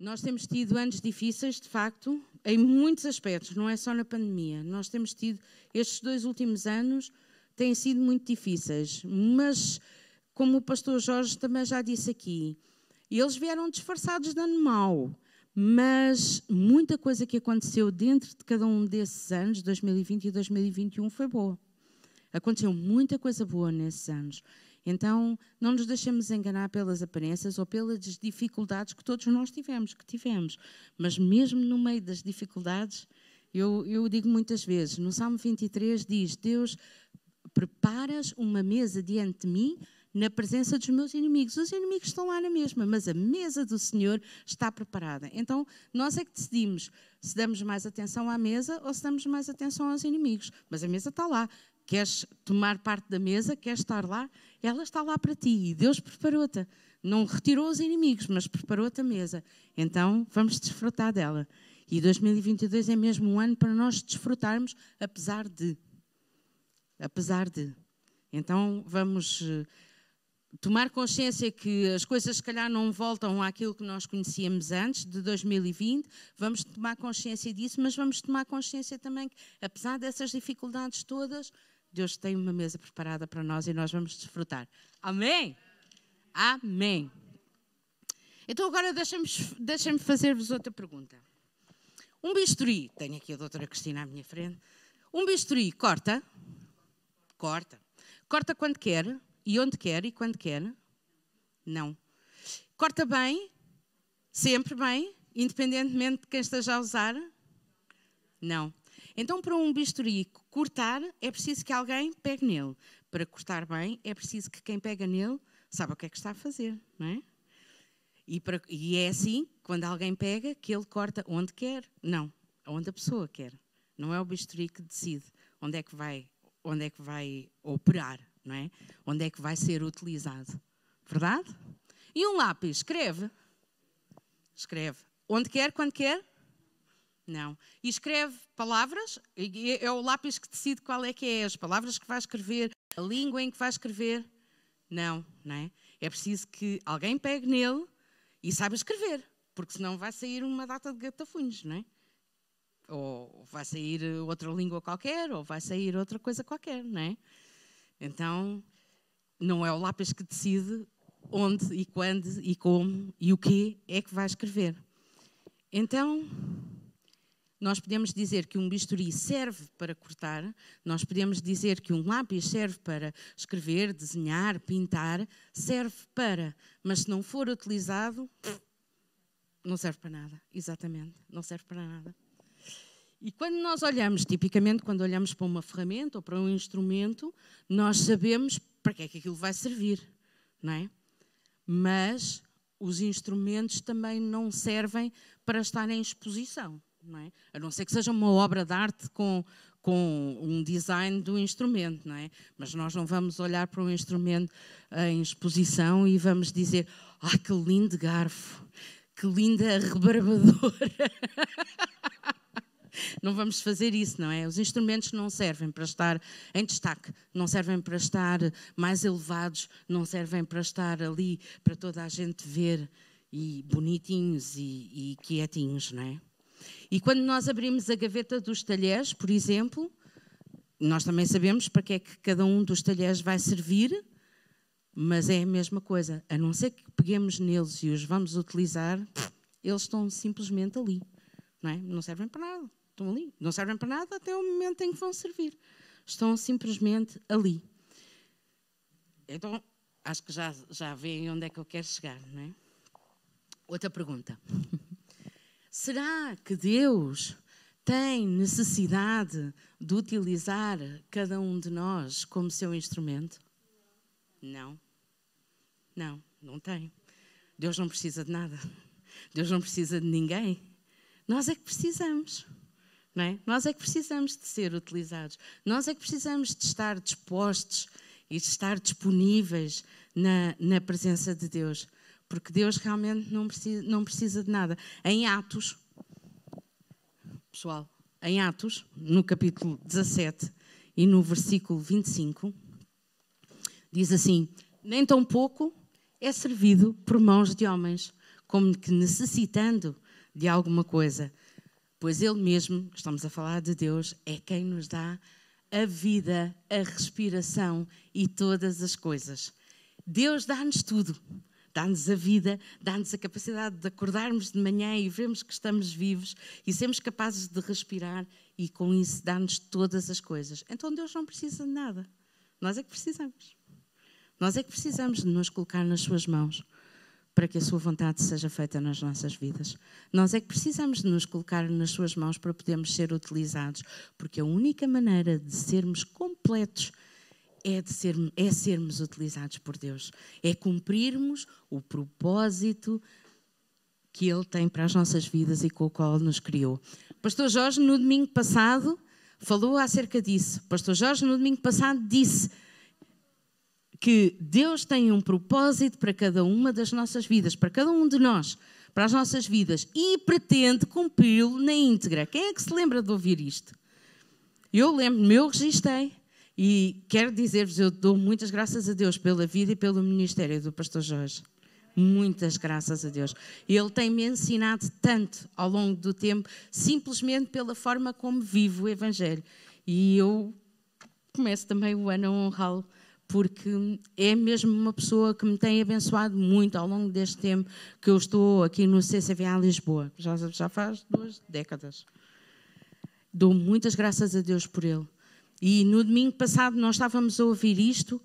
Nós temos tido anos difíceis, de facto, em muitos aspectos, não é só na pandemia. Nós temos tido, estes dois últimos anos têm sido muito difíceis, mas, como o pastor Jorge também já disse aqui, eles vieram disfarçados de ano mau, mas muita coisa que aconteceu dentro de cada um desses anos, 2020 e 2021, foi boa. Aconteceu muita coisa boa nesses anos. Então, não nos deixemos enganar pelas aparências ou pelas dificuldades que todos nós tivemos, que tivemos. Mas mesmo no meio das dificuldades, eu, eu digo muitas vezes, no Salmo 23 diz, Deus, preparas uma mesa diante de mim na presença dos meus inimigos. Os inimigos estão lá na mesma, mas a mesa do Senhor está preparada. Então, nós é que decidimos se damos mais atenção à mesa ou se damos mais atenção aos inimigos. Mas a mesa está lá. Queres tomar parte da mesa? Queres estar lá? Ela está lá para ti e Deus preparou-te. Não retirou os inimigos, mas preparou-te a mesa. Então vamos desfrutar dela. E 2022 é mesmo um ano para nós desfrutarmos, apesar de. Apesar de. Então vamos eh, tomar consciência que as coisas, se calhar, não voltam àquilo que nós conhecíamos antes de 2020. Vamos tomar consciência disso, mas vamos tomar consciência também que, apesar dessas dificuldades todas, Deus tem uma mesa preparada para nós e nós vamos desfrutar. Amém? Amém. Então agora deixem-me deixem fazer-vos outra pergunta. Um bisturi, tenho aqui a doutora Cristina à minha frente, um bisturi corta, corta, corta quando quer, e onde quer e quando quer? Não. Corta bem, sempre bem, independentemente de quem esteja a usar? Não. Então, para um bisturi cortar, é preciso que alguém pegue nele. Para cortar bem, é preciso que quem pega nele saiba o que é que está a fazer, não é? E, para, e é assim, quando alguém pega, que ele corta onde quer. Não, onde a pessoa quer. Não é o bisturi que decide onde é que vai, onde é que vai operar, não é? Onde é que vai ser utilizado. Verdade? E um lápis, escreve. Escreve. Onde quer, quando quer? Não. E escreve palavras, é o lápis que decide qual é que é, as palavras que vai escrever, a língua em que vai escrever. Não, não é? É preciso que alguém pegue nele e saiba escrever, porque senão vai sair uma data de gatafunhos, não é? Ou vai sair outra língua qualquer, ou vai sair outra coisa qualquer, não é? Então, não é o lápis que decide onde e quando e como e o que é que vai escrever. Então, nós podemos dizer que um bisturi serve para cortar, nós podemos dizer que um lápis serve para escrever, desenhar, pintar, serve para, mas se não for utilizado, não serve para nada. Exatamente, não serve para nada. E quando nós olhamos, tipicamente, quando olhamos para uma ferramenta ou para um instrumento, nós sabemos para que é que aquilo vai servir, não é? Mas os instrumentos também não servem para estar em exposição não é? A não ser que seja uma obra de arte com, com um design do instrumento, não é? Mas nós não vamos olhar para um instrumento em exposição e vamos dizer: ah, que lindo garfo, que linda rebarbadora. não vamos fazer isso, não é? Os instrumentos não servem para estar em destaque, não servem para estar mais elevados, não servem para estar ali para toda a gente ver e bonitinhos e, e quietinhos, não é? E quando nós abrimos a gaveta dos talheres, por exemplo, nós também sabemos para que é que cada um dos talheres vai servir, mas é a mesma coisa. A não ser que peguemos neles e os vamos utilizar, eles estão simplesmente ali. Não, é? não servem para nada. Estão ali. Não servem para nada até o momento em que vão servir. Estão simplesmente ali. Então, acho que já, já veem onde é que eu quero chegar, não é? Outra pergunta. Será que Deus tem necessidade de utilizar cada um de nós como seu instrumento? Não. Não, não tem. Deus não precisa de nada. Deus não precisa de ninguém. Nós é que precisamos. Não é? Nós é que precisamos de ser utilizados. Nós é que precisamos de estar dispostos e de estar disponíveis na, na presença de Deus porque Deus realmente não precisa, não precisa de nada. Em Atos, pessoal, em Atos, no capítulo 17 e no versículo 25, diz assim: Nem tão pouco é servido por mãos de homens, como que necessitando de alguma coisa, pois Ele mesmo, estamos a falar de Deus, é quem nos dá a vida, a respiração e todas as coisas. Deus dá-nos tudo. Dá-nos a vida, dá-nos a capacidade de acordarmos de manhã e vermos que estamos vivos e sermos capazes de respirar e com isso dá-nos todas as coisas. Então Deus não precisa de nada. Nós é que precisamos. Nós é que precisamos de nos colocar nas Suas mãos para que a Sua vontade seja feita nas nossas vidas. Nós é que precisamos de nos colocar nas Suas mãos para podermos ser utilizados, porque a única maneira de sermos completos é, de ser, é sermos utilizados por Deus, é cumprirmos o propósito que Ele tem para as nossas vidas e com o qual nos criou. Pastor Jorge, no domingo passado, falou acerca disso. Pastor Jorge, no domingo passado, disse que Deus tem um propósito para cada uma das nossas vidas, para cada um de nós, para as nossas vidas, e pretende cumpri-lo na íntegra. Quem é que se lembra de ouvir isto? Eu lembro-me, eu registrei. E quero dizer-vos, eu dou muitas graças a Deus pela vida e pelo ministério do pastor Jorge. Muitas graças a Deus. Ele tem-me ensinado tanto ao longo do tempo, simplesmente pela forma como vivo o Evangelho. E eu começo também o ano a honrá-lo, porque é mesmo uma pessoa que me tem abençoado muito ao longo deste tempo que eu estou aqui no CCVA Lisboa, já, já faz duas décadas. Dou muitas graças a Deus por ele. E no domingo passado nós estávamos a ouvir isto,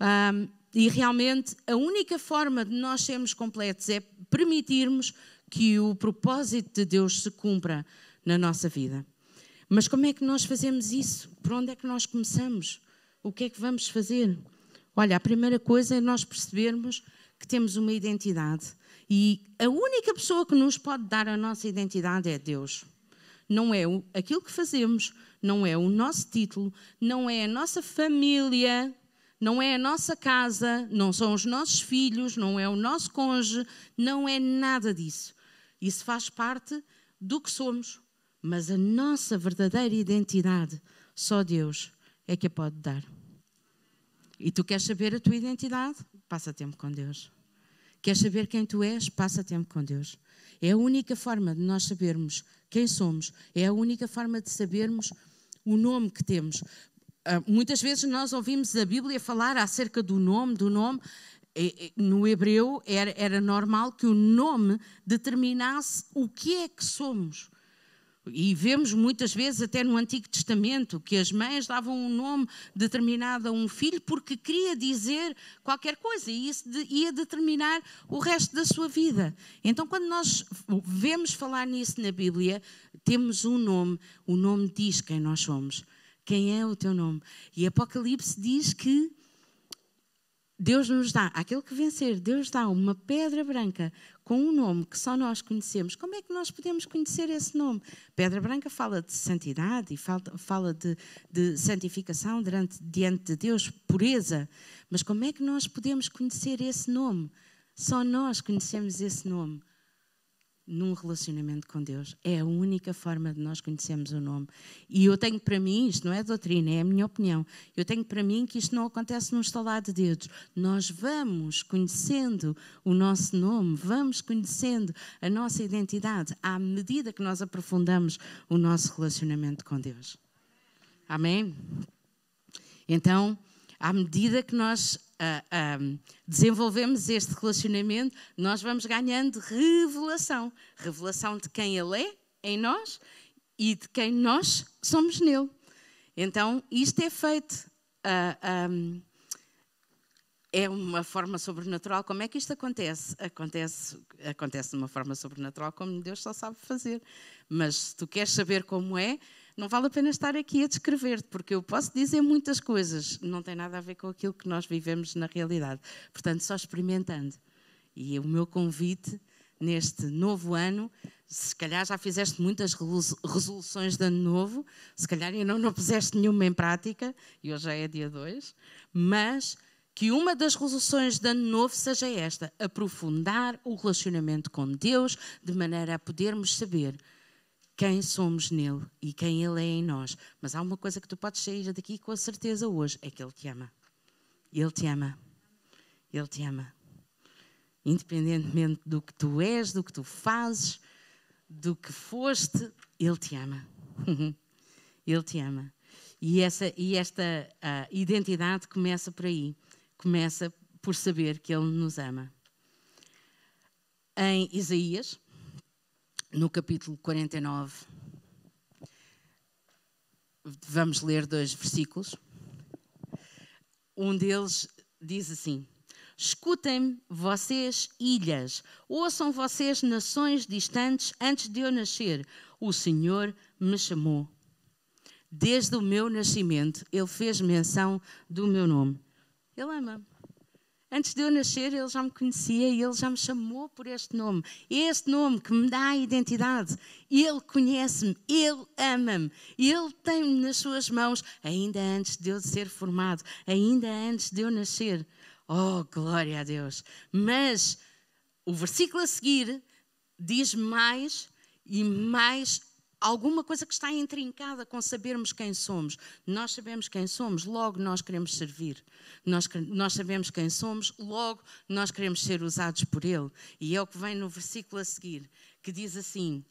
um, e realmente a única forma de nós sermos completos é permitirmos que o propósito de Deus se cumpra na nossa vida. Mas como é que nós fazemos isso? Por onde é que nós começamos? O que é que vamos fazer? Olha, a primeira coisa é nós percebermos que temos uma identidade. E a única pessoa que nos pode dar a nossa identidade é Deus. Não é aquilo que fazemos, não é o nosso título, não é a nossa família, não é a nossa casa, não são os nossos filhos, não é o nosso cônjuge, não é nada disso. Isso faz parte do que somos, mas a nossa verdadeira identidade, só Deus é que a pode dar. E tu queres saber a tua identidade? Passa tempo com Deus. Queres saber quem tu és? Passa tempo com Deus. É a única forma de nós sabermos quem somos, é a única forma de sabermos o nome que temos. Ah, muitas vezes nós ouvimos a Bíblia falar acerca do nome, do nome. No hebreu era, era normal que o nome determinasse o que é que somos. E vemos muitas vezes, até no Antigo Testamento, que as mães davam um nome determinado a um filho porque queria dizer qualquer coisa e isso ia determinar o resto da sua vida. Então, quando nós vemos falar nisso na Bíblia, temos um nome, o nome diz quem nós somos. Quem é o teu nome? E Apocalipse diz que Deus nos dá, aquele que vencer, Deus dá uma pedra branca com um nome que só nós conhecemos. Como é que nós podemos conhecer esse nome? Pedra branca fala de santidade e fala, de, de santificação diante, diante de Deus, pureza. Mas como é que nós podemos conhecer esse nome? Só nós conhecemos esse nome num relacionamento com Deus. É a única forma de nós conhecermos o nome. E eu tenho para mim, isto não é doutrina, é a minha opinião, eu tenho para mim que isto não acontece num estalar de dedos. Nós vamos conhecendo o nosso nome, vamos conhecendo a nossa identidade à medida que nós aprofundamos o nosso relacionamento com Deus. Amém? Então, à medida que nós uh, uh, desenvolvemos este relacionamento, nós vamos ganhando revelação revelação de quem Ele é em nós e de quem nós somos nele. Então, isto é feito. Uh, um, é uma forma sobrenatural. Como é que isto acontece? Acontece, acontece de uma forma sobrenatural como Deus só sabe fazer. Mas se tu queres saber como é, não vale a pena estar aqui a descrever, porque eu posso dizer muitas coisas, não tem nada a ver com aquilo que nós vivemos na realidade. Portanto, só experimentando. E o meu convite neste novo ano, se calhar já fizeste muitas resoluções de ano novo, se calhar ainda não, não puseste nenhuma em prática, e hoje já é dia 2, mas que uma das resoluções de ano novo seja esta: aprofundar o relacionamento com Deus, de maneira a podermos saber quem somos nele e quem ele é em nós. Mas há uma coisa que tu podes sair daqui com a certeza hoje: é que ele te ama. Ele te ama. Ele te ama. Independentemente do que tu és, do que tu fazes, do que foste, Ele te ama. Ele te ama. E, essa, e esta uh, identidade começa por aí. Começa por saber que Ele nos ama. Em Isaías, no capítulo 49, vamos ler dois versículos. Um deles diz assim: Escutem vocês, ilhas, ouçam vocês, nações distantes, antes de eu nascer, o Senhor me chamou. Desde o meu nascimento, Ele fez menção do meu nome. Ele ama. Antes de eu nascer, Ele já me conhecia e Ele já me chamou por este nome. Este nome que me dá a identidade. Ele conhece-me, Ele ama-me, Ele tem-me nas suas mãos, ainda antes de eu ser formado, ainda antes de eu nascer. Oh, glória a Deus! Mas o versículo a seguir diz mais e mais alguma coisa que está intrincada com sabermos quem somos. Nós sabemos quem somos, logo nós queremos servir. Nós, nós sabemos quem somos, logo nós queremos ser usados por Ele. E é o que vem no versículo a seguir, que diz assim: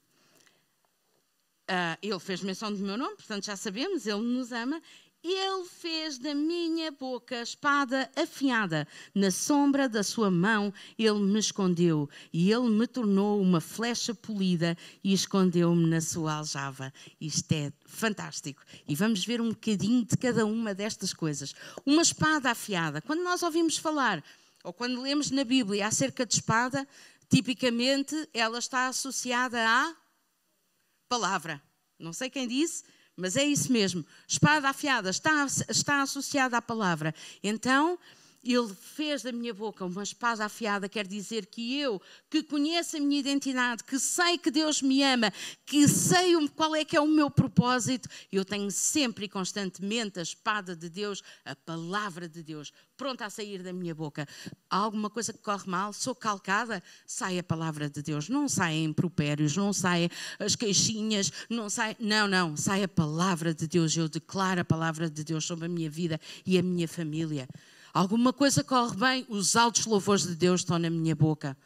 uh, Ele fez menção do meu nome, portanto já sabemos, Ele nos ama ele fez da minha boca espada afiada, na sombra da sua mão ele me escondeu, e ele me tornou uma flecha polida e escondeu-me na sua aljava. Isto é fantástico. E vamos ver um bocadinho de cada uma destas coisas. Uma espada afiada. Quando nós ouvimos falar, ou quando lemos na Bíblia acerca de espada, tipicamente ela está associada à palavra. Não sei quem disse mas é isso mesmo. Espada afiada está, está associada à palavra. Então, ele fez da minha boca uma espada afiada, quer dizer que eu, que conheço a minha identidade, que sei que Deus me ama, que sei qual é que é o meu propósito, eu tenho sempre e constantemente a espada de Deus, a palavra de Deus, pronta a sair da minha boca. Há alguma coisa que corre mal, sou calcada, sai a palavra de Deus. Não saem impropérios, não saem as queixinhas, não sai, não, não, sai a palavra de Deus. Eu declaro a palavra de Deus sobre a minha vida e a minha família. Alguma coisa corre bem, os altos louvores de Deus estão na minha boca.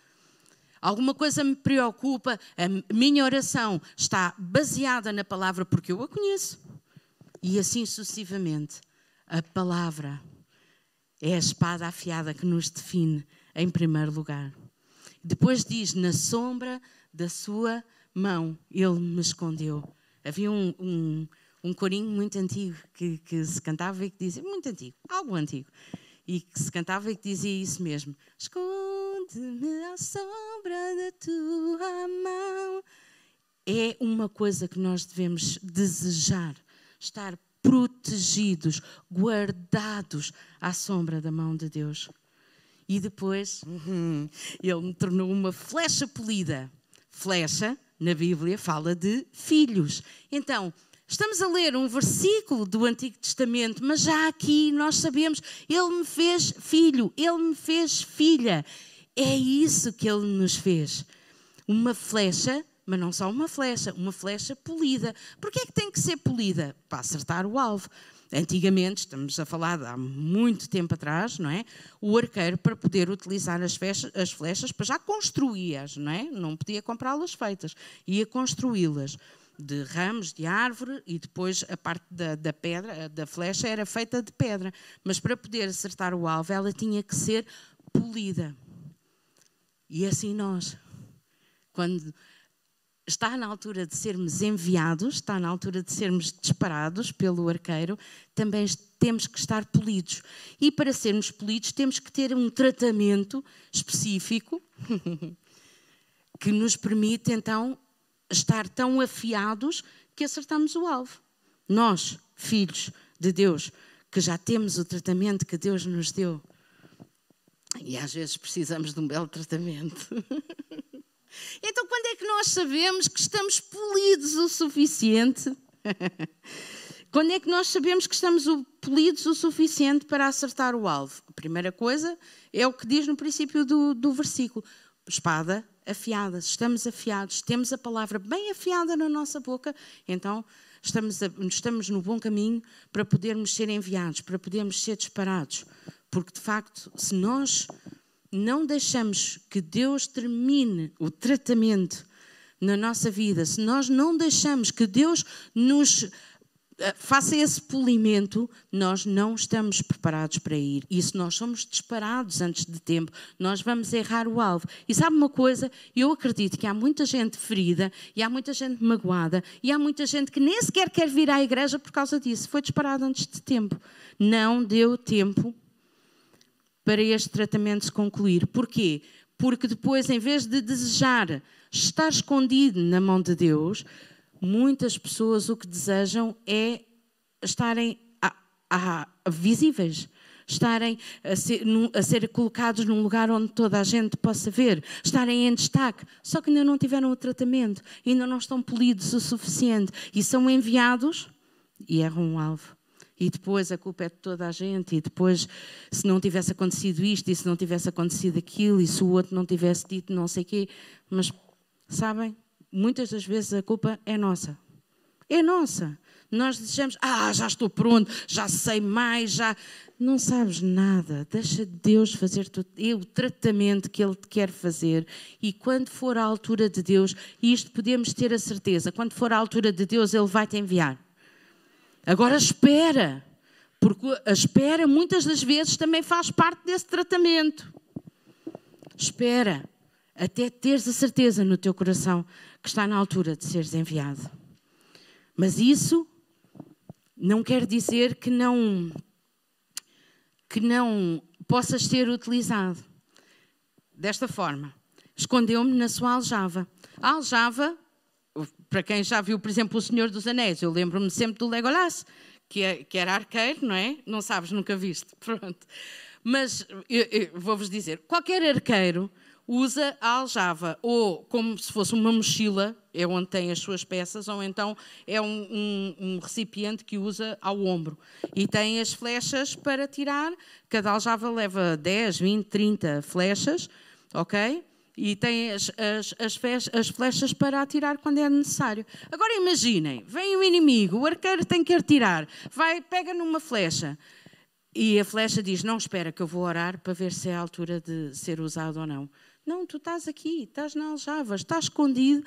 Alguma coisa me preocupa, a minha oração está baseada na palavra porque eu a conheço. E assim sucessivamente. A palavra é a espada afiada que nos define em primeiro lugar. Depois diz: na sombra da sua mão ele me escondeu. Havia um, um, um corinho muito antigo que, que se cantava e que dizia: muito antigo, algo antigo e que se cantava e que dizia isso mesmo: Esconde-me à sombra da tua mão. É uma coisa que nós devemos desejar, estar protegidos, guardados à sombra da mão de Deus. E depois, uhum, ele me tornou uma flecha polida. Flecha, na Bíblia, fala de filhos. Então, Estamos a ler um versículo do Antigo Testamento, mas já aqui nós sabemos, Ele me fez filho, Ele me fez filha. É isso que Ele nos fez. Uma flecha, mas não só uma flecha, uma flecha polida. Porquê é que tem que ser polida? Para acertar o alvo. Antigamente, estamos a falar há muito tempo atrás, não é? O arqueiro, para poder utilizar as flechas, as flechas para já construí-as, não é? Não podia comprá-las feitas, ia construí-las de ramos de árvore e depois a parte da, da, pedra, da flecha era feita de pedra. Mas para poder acertar o alvo, ela tinha que ser polida. E assim nós, quando está na altura de sermos enviados, está na altura de sermos disparados pelo arqueiro, também temos que estar polidos. E para sermos polidos, temos que ter um tratamento específico que nos permite então estar tão afiados que acertamos o alvo. Nós, filhos de Deus, que já temos o tratamento que Deus nos deu. E às vezes precisamos de um belo tratamento. então, quando é que nós sabemos que estamos polidos o suficiente? quando é que nós sabemos que estamos polidos o suficiente para acertar o alvo? A primeira coisa é o que diz no princípio do, do versículo: espada afiadas, estamos afiados, temos a palavra bem afiada na nossa boca, então estamos, a, estamos no bom caminho para podermos ser enviados, para podermos ser disparados. Porque, de facto, se nós não deixamos que Deus termine o tratamento na nossa vida, se nós não deixamos que Deus nos faça esse polimento, nós não estamos preparados para ir. E se nós somos disparados antes de tempo, nós vamos errar o alvo. E sabe uma coisa? Eu acredito que há muita gente ferida, e há muita gente magoada, e há muita gente que nem sequer quer vir à igreja por causa disso. Foi disparado antes de tempo. Não deu tempo para este tratamento se concluir. Porquê? Porque depois, em vez de desejar estar escondido na mão de Deus, muitas pessoas o que desejam é estarem a, a, visíveis, estarem a ser, a ser, colocados num lugar onde toda a gente possa ver, estarem em destaque, só que ainda não tiveram o tratamento, ainda não estão polidos o suficiente e são enviados e erram o alvo. E depois a culpa é de toda a gente, e depois, se não tivesse acontecido isto, e se não tivesse acontecido aquilo, e se o outro não tivesse dito não sei o quê, mas sabem, muitas das vezes a culpa é nossa. É nossa. Nós desejamos, ah, já estou pronto, já sei mais, já. Não sabes nada. Deixa Deus fazer o tratamento que Ele quer fazer. E quando for a altura de Deus, isto podemos ter a certeza, quando for a altura de Deus, Ele vai te enviar. Agora espera, porque a espera muitas das vezes também faz parte desse tratamento. Espera, até teres a certeza no teu coração que está na altura de seres enviado. Mas isso não quer dizer que não que não possas ser utilizado desta forma. Escondeu-me na sua aljava. A aljava, para quem já viu, por exemplo, O Senhor dos Anéis, eu lembro-me sempre do Legolas, que, é, era arqueiro, não é? Não sabes, nunca viste. Pronto. Mas vou-vos dizer, qualquer arqueiro usa a aljava, ou como se fosse uma mochila, é onde tem as suas peças, ou então é um, um, um, recipiente que usa ao ombro. E tem as flechas para tirar, cada aljava leva 10, 20, 30 flechas, ok? E tem as, as, as, as flechas para atirar quando é necessário. Agora imaginem, vem o inimigo, o arqueiro tem que atirar, vai, pega numa flecha. E a flecha diz: Não, espera, que eu vou orar para ver se é a altura de ser usado ou não. Não, tu estás aqui, estás na aljava, estás escondido,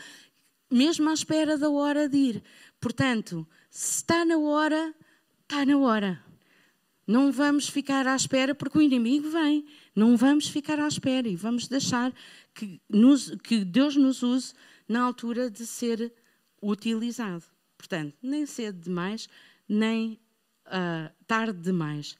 mesmo à espera da hora de ir. Portanto, se está na hora, está na hora. Não vamos ficar à espera porque o inimigo vem. Não vamos ficar à espera e vamos deixar que, nos, que Deus nos use na altura de ser utilizado. Portanto, nem cedo demais, nem uh, tarde demais.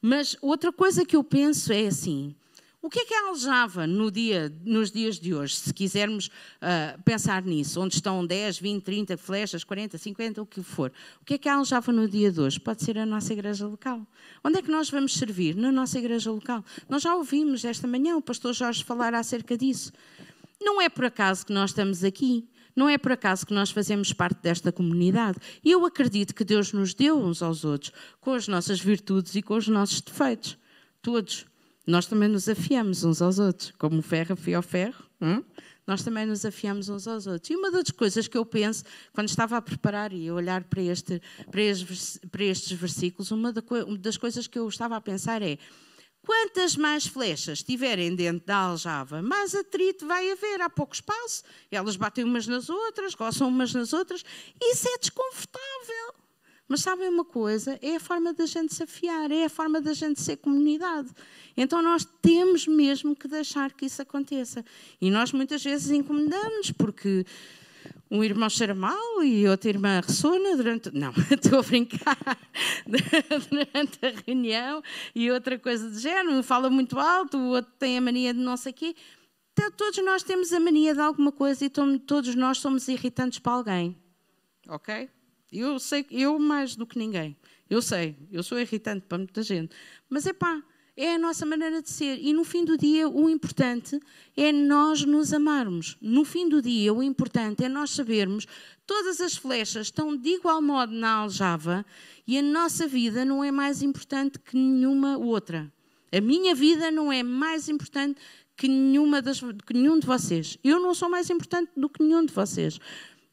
Mas outra coisa que eu penso é assim: o que é que é aljava no dia, nos dias de hoje, se quisermos uh, pensar nisso? Onde estão 10, 20, 30 flechas, 40, 50, o que for. O que é que é aljava no dia de hoje? Pode ser a nossa igreja local. Onde é que nós vamos servir? Na nossa igreja local. Nós já ouvimos esta manhã o pastor Jorge falar acerca disso. Não é por acaso que nós estamos aqui. Não é por acaso que nós fazemos parte desta comunidade. E eu acredito que Deus nos deu uns aos outros, com as nossas virtudes e com os nossos defeitos. Todos nós também nos afiamos uns aos outros, como o ferro afia ao ferro, hum? nós também nos afiamos uns aos outros. E uma das coisas que eu penso, quando estava a preparar e a olhar para, este, para, estes, para estes versículos, uma das coisas que eu estava a pensar é: quantas mais flechas tiverem dentro da aljava, mais atrito vai haver, há pouco espaço, elas batem umas nas outras, coçam umas nas outras, isso é desconfortável. Mas sabem uma coisa? É a forma da gente se afiar, é a forma da gente ser comunidade. Então nós temos mesmo que deixar que isso aconteça. E nós muitas vezes incomodamos porque um irmão cheira mal e outra irmã ressona durante. Não, estou a brincar. durante a reunião e outra coisa do género. Um fala muito alto, o outro tem a mania de não sei o quê. Então, todos nós temos a mania de alguma coisa e todos nós somos irritantes para alguém. Ok? Eu sei, eu mais do que ninguém. Eu sei, eu sou irritante para muita gente. Mas é pá, é a nossa maneira de ser. E no fim do dia, o importante é nós nos amarmos. No fim do dia, o importante é nós sabermos todas as flechas estão de igual modo na aljava e a nossa vida não é mais importante que nenhuma outra. A minha vida não é mais importante que, nenhuma das, que nenhum de vocês. Eu não sou mais importante do que nenhum de vocês.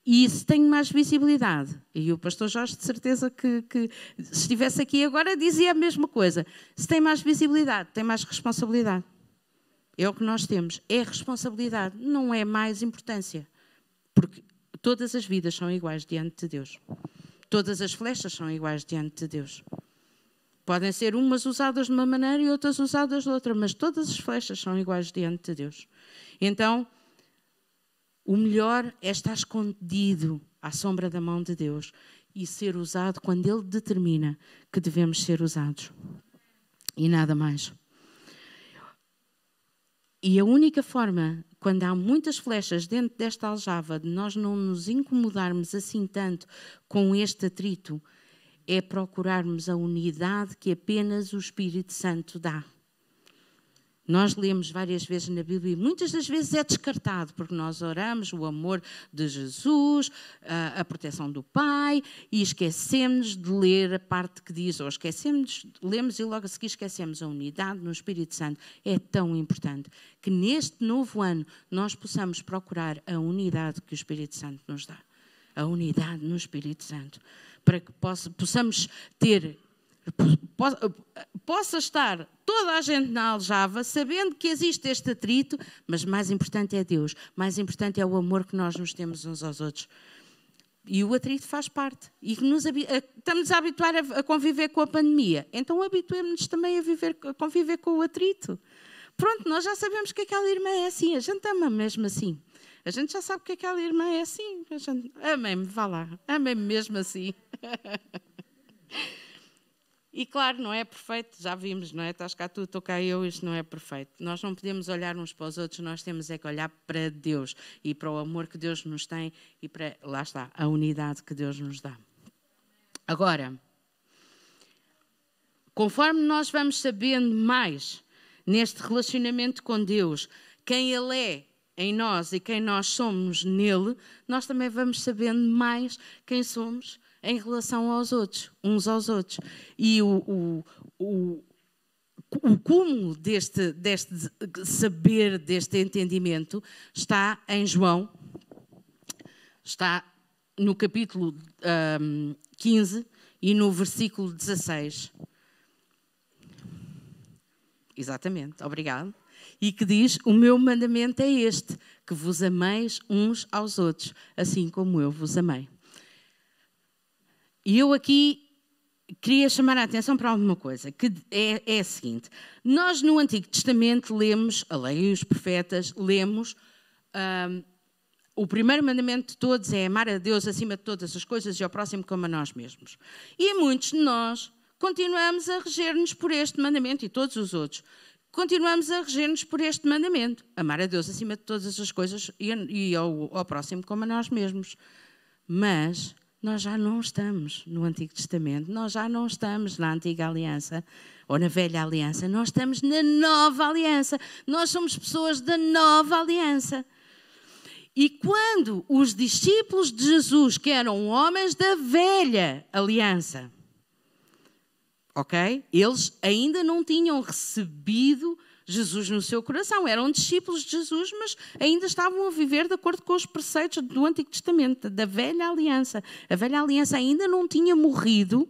E se tenho mais visibilidade, e o pastor Jorge de certeza que, que, se estivesse aqui agora dizia a mesma coisa, se tem mais visibilidade, tem mais responsabilidade. É o que nós temos. É responsabilidade, não é mais importância. Porque todas as vidas são iguais diante de Deus. Todas as flechas são iguais diante de Deus. Podem ser umas usadas de uma maneira e outras usadas de outra, mas todas as flechas são iguais diante de Deus. Então, o melhor é estar escondido à sombra da mão de Deus e ser usado quando Ele determina que devemos ser usados. E nada mais. E a única forma, quando há muitas flechas dentro desta aljava, de nós não nos incomodarmos assim tanto com este atrito, é procurarmos a unidade que apenas o Espírito Santo dá. Nós lemos várias vezes na Bíblia e muitas das vezes é descartado, porque nós oramos o amor de Jesus, a, a proteção do Pai, e esquecemos de ler a parte que diz, ou esquecemos, lemos e logo a seguir esquecemos a unidade no Espírito Santo. É tão importante que neste novo ano nós possamos procurar a unidade que o Espírito Santo nos dá. A unidade no Espírito Santo para que possa, possamos ter, possa estar toda a gente na aljava, sabendo que existe este atrito, mas mais importante é Deus, mais importante é o amor que nós nos temos uns aos outros. E o atrito faz parte. E nos, estamos a habituar a, conviver com a pandemia. Então habituemos-nos também a, viver, a conviver com o atrito. Pronto, nós já sabemos que aquela irmã é assim, a gente ama mesmo assim. A gente já sabe que aquela irmã é assim. Amém-me, vá lá. Amém-me mesmo assim. E claro, não é perfeito, já vimos, não é? Estás cá tu, estou cá eu, isto não é perfeito. Nós não podemos olhar uns para os outros, nós temos é que olhar para Deus e para o amor que Deus nos tem e para, lá está, a unidade que Deus nos dá. Agora, conforme nós vamos sabendo mais neste relacionamento com Deus, quem Ele é em nós e quem nós somos nele, nós também vamos sabendo mais quem somos em relação aos outros, uns aos outros. E o, o, o, o cúmulo deste, deste saber, deste entendimento, está em João, está no capítulo um, 15 e no versículo 16. Exatamente, obrigado. E que diz: O meu mandamento é este, que vos ameis uns aos outros, assim como eu vos amei. E eu aqui queria chamar a atenção para alguma coisa, que é, é a seguinte: nós no Antigo Testamento lemos a lei e os profetas, lemos. Um, o primeiro mandamento de todos é amar a Deus acima de todas as coisas e ao próximo como a nós mesmos. E muitos de nós continuamos a reger-nos por este mandamento e todos os outros. Continuamos a reger-nos por este mandamento: amar a Deus acima de todas as coisas e ao, ao próximo como a nós mesmos. Mas nós já não estamos no Antigo Testamento, nós já não estamos na Antiga Aliança ou na Velha Aliança, nós estamos na Nova Aliança. Nós somos pessoas da Nova Aliança. E quando os discípulos de Jesus, que eram homens da Velha Aliança, ok? Eles ainda não tinham recebido Jesus no seu coração. Eram discípulos de Jesus, mas ainda estavam a viver de acordo com os preceitos do Antigo Testamento, da velha aliança. A velha aliança ainda não tinha morrido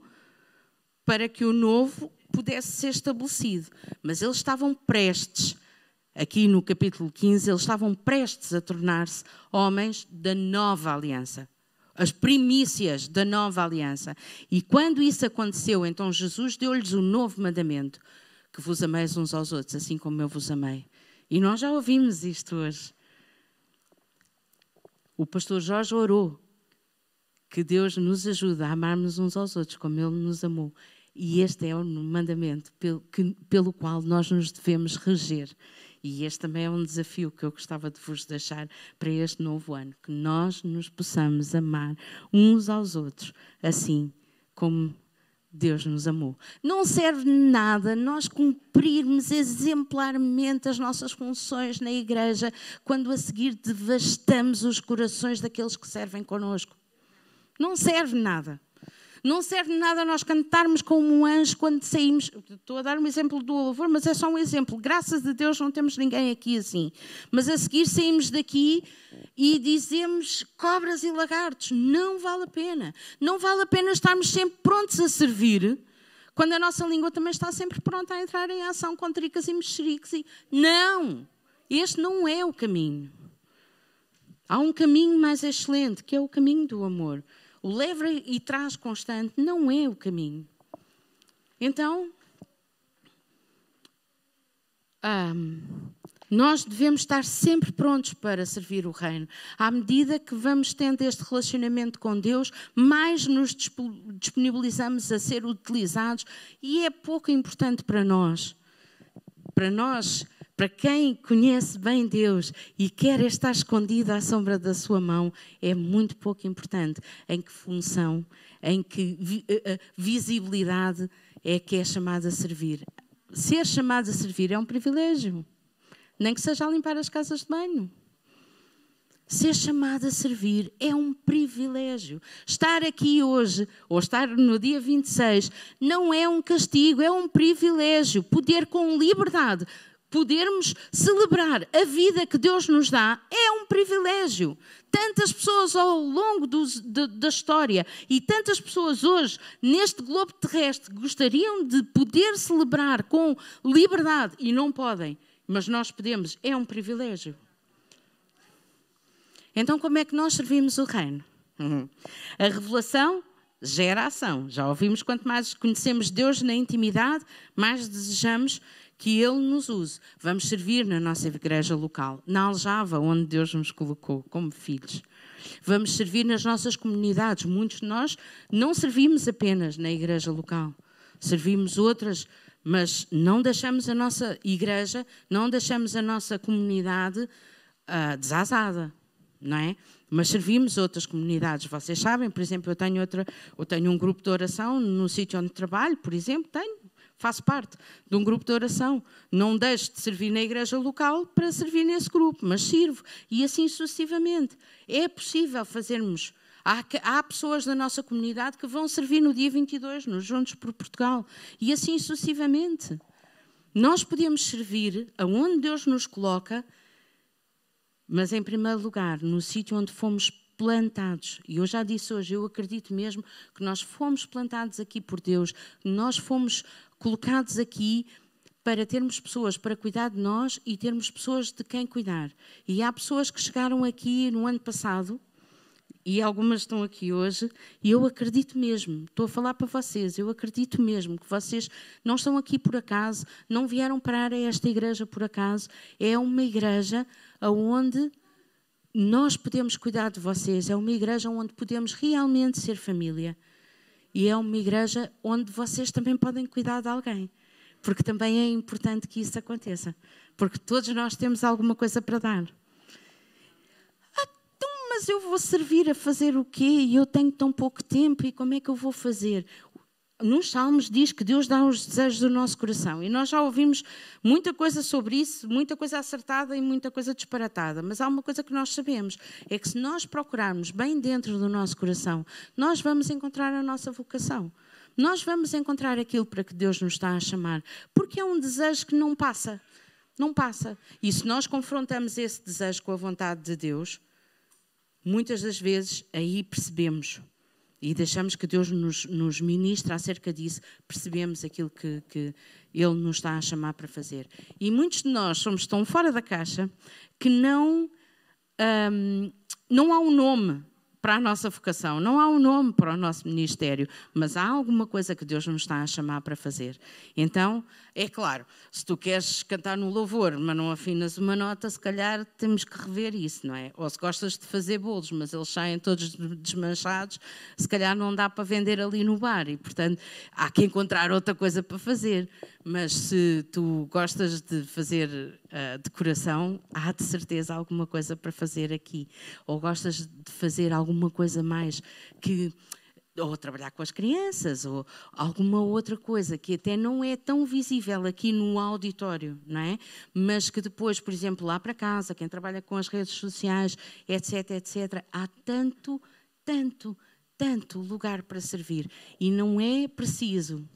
para que o novo pudesse ser estabelecido. Mas eles estavam prestes, aqui no capítulo 15, eles estavam prestes a tornar-se homens da nova aliança. As primícias da nova aliança. E quando isso aconteceu, então Jesus deu-lhes um novo mandamento que vos ameis uns aos outros, assim como eu vos amei. E nós já ouvimos isto hoje. O pastor Jorge orou que Deus nos ajude a amarmos uns aos outros como Ele nos amou. E este é o mandamento pelo, que, pelo qual nós nos devemos reger. E este também é um desafio que eu gostava de vos deixar para este novo ano: que nós nos possamos amar uns aos outros, assim como Deus nos amou. Não serve nada nós cumprirmos exemplarmente as nossas funções na igreja quando a seguir devastamos os corações daqueles que servem conosco. Não serve nada. Não serve nada nós cantarmos como um anjo quando saímos. Estou a dar um exemplo do louvor, mas é só um exemplo. Graças a Deus não temos ninguém aqui assim. Mas a seguir saímos daqui e dizemos cobras e lagartos. Não vale a pena. Não vale a pena estarmos sempre prontos a servir quando a nossa língua também está sempre pronta a entrar em ação com tricas e mexericos. E... Não! Este não é o caminho. Há um caminho mais excelente, que é o caminho do amor. O leve e traz constante não é o caminho. Então, nós devemos estar sempre prontos para servir o Reino. À medida que vamos tendo este relacionamento com Deus, mais nos disponibilizamos a ser utilizados e é pouco importante para nós. Para nós, para quem conhece bem Deus e quer estar escondido à sombra da sua mão, é muito pouco importante em que função, em que eh, eh, visibilidade é que é chamado a servir. Ser chamado a servir é um privilégio nem que seja a limpar as casas de banho. Ser chamado a servir é um privilégio. Estar aqui hoje, ou estar no dia 26, não é um castigo, é um privilégio. Poder com liberdade, podermos celebrar a vida que Deus nos dá, é um privilégio. Tantas pessoas ao longo do, de, da história e tantas pessoas hoje, neste globo terrestre, gostariam de poder celebrar com liberdade e não podem mas nós podemos, é um privilégio. Então, como é que nós servimos o reino? Uhum. A revelação gera ação. Já ouvimos, quanto mais conhecemos Deus na intimidade, mais desejamos que Ele nos use. Vamos servir na nossa igreja local, na Aljava, onde Deus nos colocou como filhos. Vamos servir nas nossas comunidades. Muitos de nós não servimos apenas na igreja local, servimos outras mas não deixamos a nossa igreja, não deixamos a nossa comunidade uh, desazada, não é? Mas servimos outras comunidades. Vocês sabem, por exemplo, eu tenho outra, eu tenho um grupo de oração no sítio onde trabalho, por exemplo, tenho, faço parte de um grupo de oração. Não deixo de servir na igreja local para servir nesse grupo, mas sirvo e assim sucessivamente. É possível fazermos Há, há, pessoas da nossa comunidade que vão servir no dia 22, nos Juntos por Portugal, e assim sucessivamente. Nós podemos servir aonde Deus nos coloca, mas em primeiro lugar, no sítio onde fomos plantados. E eu já disse hoje, eu acredito mesmo que nós fomos plantados aqui por Deus, nós fomos colocados aqui para termos pessoas para cuidar de nós e termos pessoas de quem cuidar. E há pessoas que chegaram aqui no ano passado e algumas estão aqui hoje, e eu acredito mesmo, estou a falar para vocês, eu acredito mesmo que vocês não estão aqui por acaso, não vieram parar a esta igreja por acaso, é uma igreja onde nós podemos cuidar de vocês, é uma igreja onde podemos realmente ser família. E é uma igreja onde vocês também podem cuidar de alguém, porque também é importante que isso aconteça, porque todos nós temos alguma coisa para dar mas eu vou servir a fazer o quê? E eu tenho tão pouco tempo, e como é que eu vou fazer? Nos Salmos diz que Deus dá os desejos do nosso coração. E nós já ouvimos muita coisa sobre isso, muita coisa acertada e muita coisa disparatada. Mas há uma coisa que nós sabemos: é que se nós procurarmos bem dentro do nosso coração, nós vamos encontrar a nossa vocação. Nós vamos encontrar aquilo para que Deus nos está a chamar. Porque é um desejo que não passa. Não passa. E se nós confrontamos esse desejo com a vontade de Deus, muitas das vezes aí percebemos e deixamos que Deus nos, nos ministre acerca disso, percebemos aquilo que, que Ele nos está a chamar para fazer. E muitos de nós somos tão fora da caixa que não, um, não há um nome para a nossa vocação. Não há um nome para o nosso ministério, mas há alguma coisa que Deus nos está a chamar para fazer. Então, é claro, se tu queres cantar no louvor, mas não afinas uma nota, se calhar temos que rever isso, não é? Ou se gostas de fazer bolos, mas eles saem todos desmanchados, se calhar não dá para vender ali no bar e, portanto, há que encontrar outra coisa para fazer. Mas se tu gostas de fazer uh, decoração, há de certeza alguma coisa para fazer aqui. Ou gostas de fazer alguma coisa mais que ou trabalhar com as crianças, ou alguma outra coisa que até não é tão visível aqui no auditório, não é? Mas que depois, por exemplo, lá para casa, quem trabalha com as redes sociais, etc, etc, há tanto, tanto, tanto lugar para servir. E não é preciso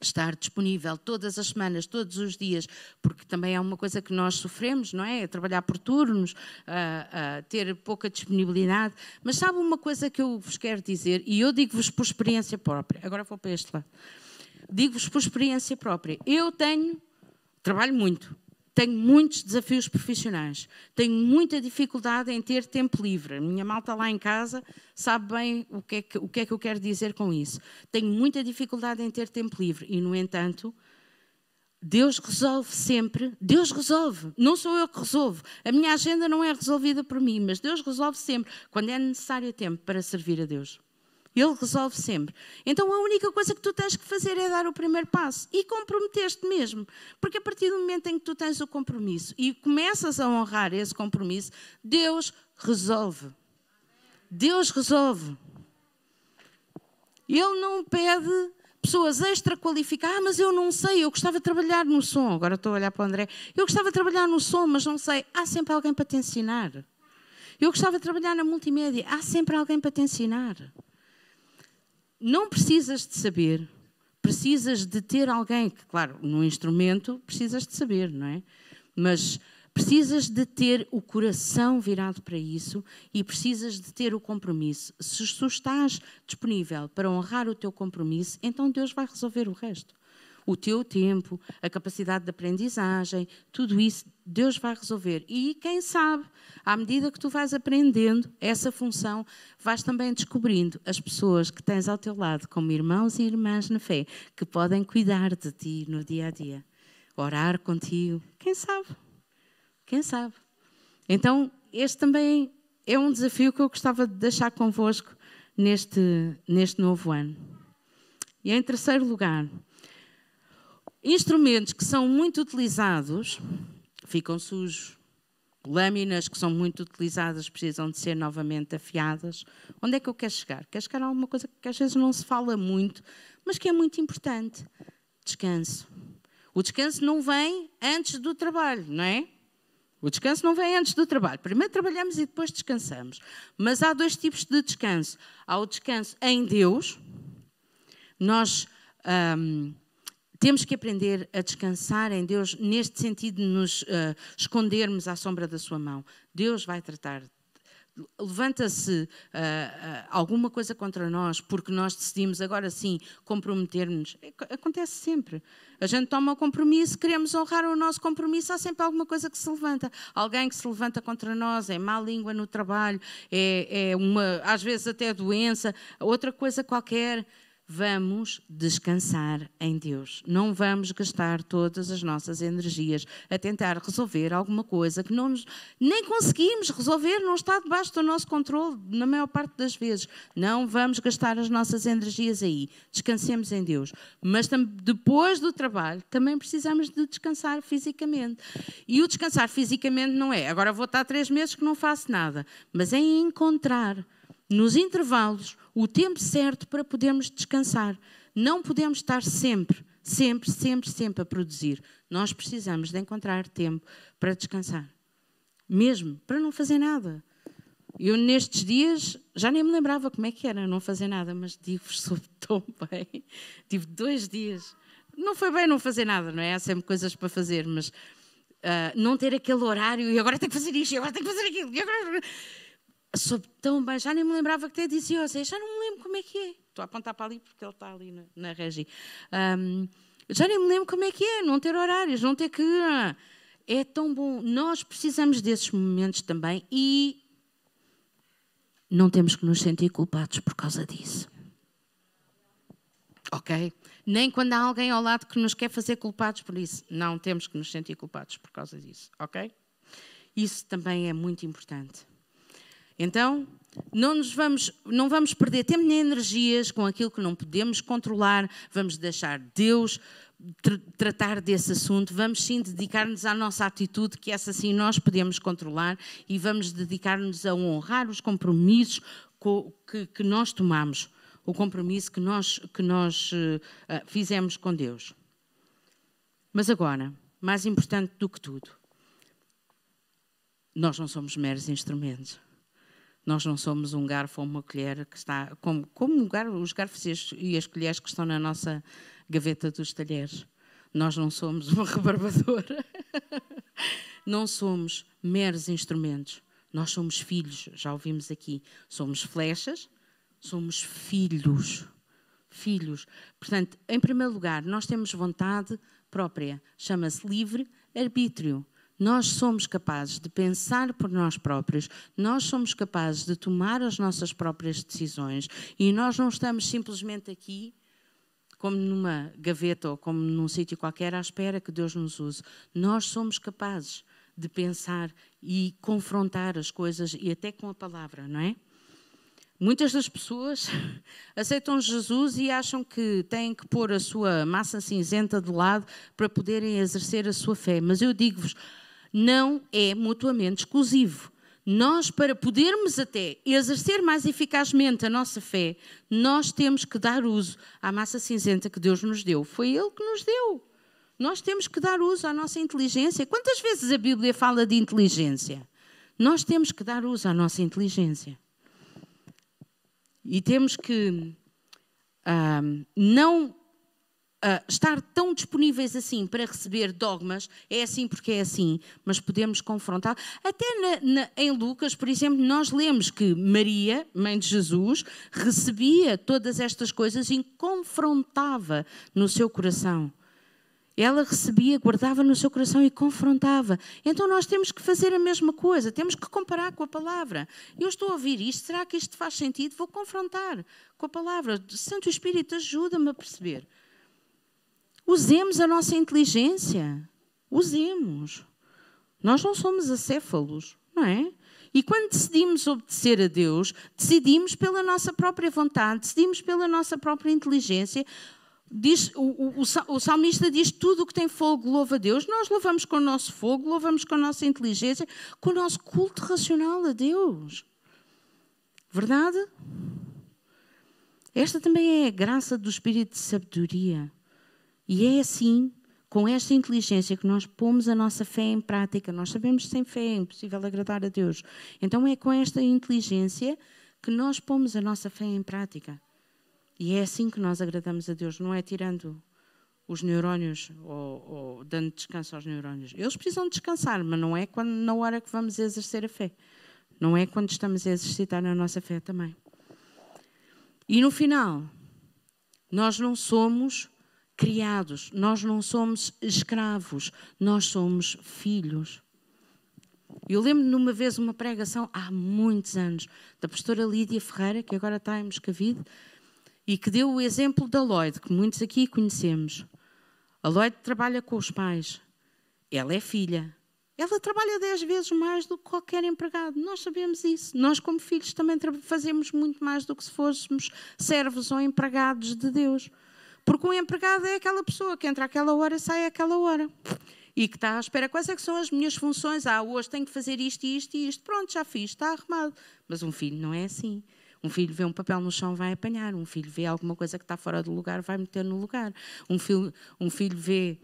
estar disponível todas as semanas, todos os dias, porque também é uma coisa que nós sofremos, não é? é trabalhar por turnos, uh, uh, ter pouca disponibilidade. Mas sabe uma coisa que eu vos quero dizer, e eu digo-vos por experiência própria, agora vou para este lado. Digo-vos por experiência própria. Eu tenho, trabalho muito, tenho muitos desafios profissionais, tenho muita dificuldade em ter tempo livre. A minha malta lá em casa sabe bem o que, é que, o que é que eu quero dizer com isso. Tenho muita dificuldade em ter tempo livre e, no entanto, Deus resolve sempre. Deus resolve. Não sou eu que resolvo. A minha agenda não é resolvida por mim, mas Deus resolve sempre quando é necessário tempo para servir a Deus. Ele resolve sempre. Então a única coisa que tu tens que fazer é dar o primeiro passo e comprometer-te mesmo. Porque a partir do momento em que tu tens o compromisso e começas a honrar esse compromisso, Deus resolve. Deus resolve. Ele não pede pessoas extra qualificadas. Ah, mas eu não sei, eu gostava de trabalhar no som. Agora estou a olhar para o André. Eu gostava de trabalhar no som, mas não sei. Há sempre alguém para te ensinar. Eu gostava de trabalhar na multimédia. Há sempre alguém para te ensinar não precisas de saber, precisas de ter alguém que, claro, no instrumento precisas de saber, não é? Mas precisas de ter o coração virado para isso e precisas de ter o compromisso. Se tu estás disponível para honrar o teu compromisso, então Deus vai resolver o resto o teu tempo, a capacidade de aprendizagem, tudo isso Deus vai resolver. E quem sabe, à medida que tu vais aprendendo essa função, vais também descobrindo as pessoas que tens ao teu lado, como irmãos e irmãs na fé, que podem cuidar de ti no dia a dia, orar contigo. Quem sabe? Quem sabe? Então, este também é um desafio que eu gostava de deixar convosco neste, neste novo ano. E em terceiro lugar, Instrumentos que são muito utilizados ficam sujos. Lâminas que são muito utilizadas precisam de ser novamente afiadas. Onde é que eu quero chegar? Quero chegar a alguma coisa que às vezes não se fala muito, mas que é muito importante: descanso. O descanso não vem antes do trabalho, não é? O descanso não vem antes do trabalho. Primeiro trabalhamos e depois descansamos. Mas há dois tipos de descanso. Há o descanso em Deus. Nós. Um, temos que aprender a descansar em Deus, neste sentido de nos uh, escondermos à sombra da Sua mão. Deus vai tratar. Levanta-se uh, uh, alguma coisa contra nós porque nós decidimos agora sim comprometer-nos. Acontece sempre. A gente toma o compromisso, queremos honrar o nosso compromisso, há sempre alguma coisa que se levanta. Alguém que se levanta contra nós, é má língua no trabalho, é, é uma, às vezes até doença, outra coisa qualquer vamos descansar em Deus. Não vamos gastar todas as nossas energias a tentar resolver alguma coisa que não nos, nem conseguimos resolver, não está debaixo do nosso controle na maior parte das vezes. Não vamos gastar as nossas energias aí. Descansemos em Deus. Mas depois do trabalho também precisamos de descansar fisicamente. E o descansar fisicamente não é agora vou estar três meses que não faço nada, mas é encontrar nos intervalos, o tempo certo para podermos descansar. Não podemos estar sempre, sempre, sempre, sempre a produzir. Nós precisamos de encontrar tempo para descansar. Mesmo, para não fazer nada. Eu, nestes dias, já nem me lembrava como é que era não fazer nada, mas digo-vos, soube tão bem. Tive dois dias. Não foi bem não fazer nada, não é? Há sempre coisas para fazer, mas uh, não ter aquele horário e agora tenho que fazer isto, e agora tenho que fazer aquilo. E agora soube tão bem, já nem me lembrava que até dizia, já não me lembro como é que é. Estou a apontar para ali porque ele está ali na, na regi. Um, já nem me lembro como é que é, não ter horários, não ter que. Ah, é tão bom. Nós precisamos desses momentos também e não temos que nos sentir culpados por causa disso. Ok? Nem quando há alguém ao lado que nos quer fazer culpados por isso. Não temos que nos sentir culpados por causa disso. Ok? Isso também é muito importante. Então, não nos vamos, não vamos perder tempo nem energias com aquilo que não podemos controlar, vamos deixar Deus tr tratar desse assunto, vamos sim dedicar-nos à nossa atitude, que essa sim nós podemos controlar, e vamos dedicar-nos a honrar os compromissos que, que, nós tomamos, o compromisso que nós, que nós uh, fizemos com Deus. Mas agora, mais importante do que tudo, nós não somos meros instrumentos. Nós não somos um garfo ou uma colher que está. Como, como os garfos e as colheres que estão na nossa gaveta dos talheres. Nós não somos uma rebarbadora. não somos meros instrumentos. Nós somos filhos, já ouvimos aqui. Somos flechas, somos filhos. Filhos. Portanto, em primeiro lugar, nós temos vontade própria. Chama-se livre arbítrio. Nós somos capazes de pensar por nós próprios, nós somos capazes de tomar as nossas próprias decisões e nós não estamos simplesmente aqui como numa gaveta ou como num sítio qualquer à espera que Deus nos use. Nós somos capazes de pensar e confrontar as coisas e até com a palavra, não é? Muitas das pessoas aceitam Jesus e acham que têm que pôr a sua massa cinzenta de lado para poderem exercer a sua fé. Mas eu digo-vos, não é mutuamente exclusivo. Nós, para podermos até exercer mais eficazmente a nossa fé, nós temos que dar uso à massa cinzenta que Deus nos deu. Foi Ele que nos deu. Nós temos que dar uso à nossa inteligência. Quantas vezes a Bíblia fala de inteligência? Nós temos que dar uso à nossa inteligência. E temos que ah, não Uh, estar tão disponíveis assim para receber dogmas, é assim porque é assim, mas podemos confrontar. Até na, na, em Lucas, por exemplo, nós lemos que Maria, mãe de Jesus, recebia todas estas coisas e confrontava no seu coração. Ela recebia, guardava no seu coração e confrontava. Então nós temos que fazer a mesma coisa, temos que comparar com a palavra. Eu estou a ouvir isto, será que isto faz sentido? Vou confrontar com a palavra. Santo Espírito, ajuda-me a perceber. Usemos a nossa inteligência. Usemos. Nós não somos acéfalos, não é? E quando decidimos obedecer a Deus, decidimos pela nossa própria vontade, decidimos pela nossa própria inteligência, Diz, o, o, o, salmista diz tudo o que tem fogo louva a Deus. Nós louvamos com o nosso fogo, louvamos com a nossa inteligência, com o nosso culto racional a Deus. Verdade? Esta também é a graça do espírito de sabedoria. E é assim, com esta inteligência, que nós pomos a nossa fé em prática. Nós sabemos que sem fé é impossível agradar a Deus. Então é com esta inteligência que nós pomos a nossa fé em prática. E é assim que nós agradamos a Deus, não é tirando os neurónios ou, ou, dando descanso aos neurónios. Eles precisam descansar, mas não é quando, na hora que vamos exercer a fé. Não é quando estamos a exercitar a nossa fé também. E no final, nós não somos criados, nós não somos escravos, nós somos filhos. Eu lembro-me uma vez uma pregação, há muitos anos, da pastora Lídia Ferreira, que agora está em Moscavide, e que deu o exemplo da Lloyd, que muitos aqui conhecemos. A Lloyd trabalha com os pais. Ela é filha. Ela trabalha dez vezes mais do que qualquer empregado. Nós sabemos isso. Nós, como filhos, também fazemos muito mais do que se fôssemos servos ou empregados de Deus. Porque um empregado é aquela pessoa que entra àquela hora e sai àquela hora. E que está à espera. Quais é que são as minhas funções? Ah, hoje tenho que fazer isto, isto e isto. Pronto, já fiz, está arrumado. Mas um filho não é assim. Um filho vê um papel no chão, vai apanhar. Um filho vê alguma coisa que está fora do lugar, vai meter no lugar. Um filho, um filho vê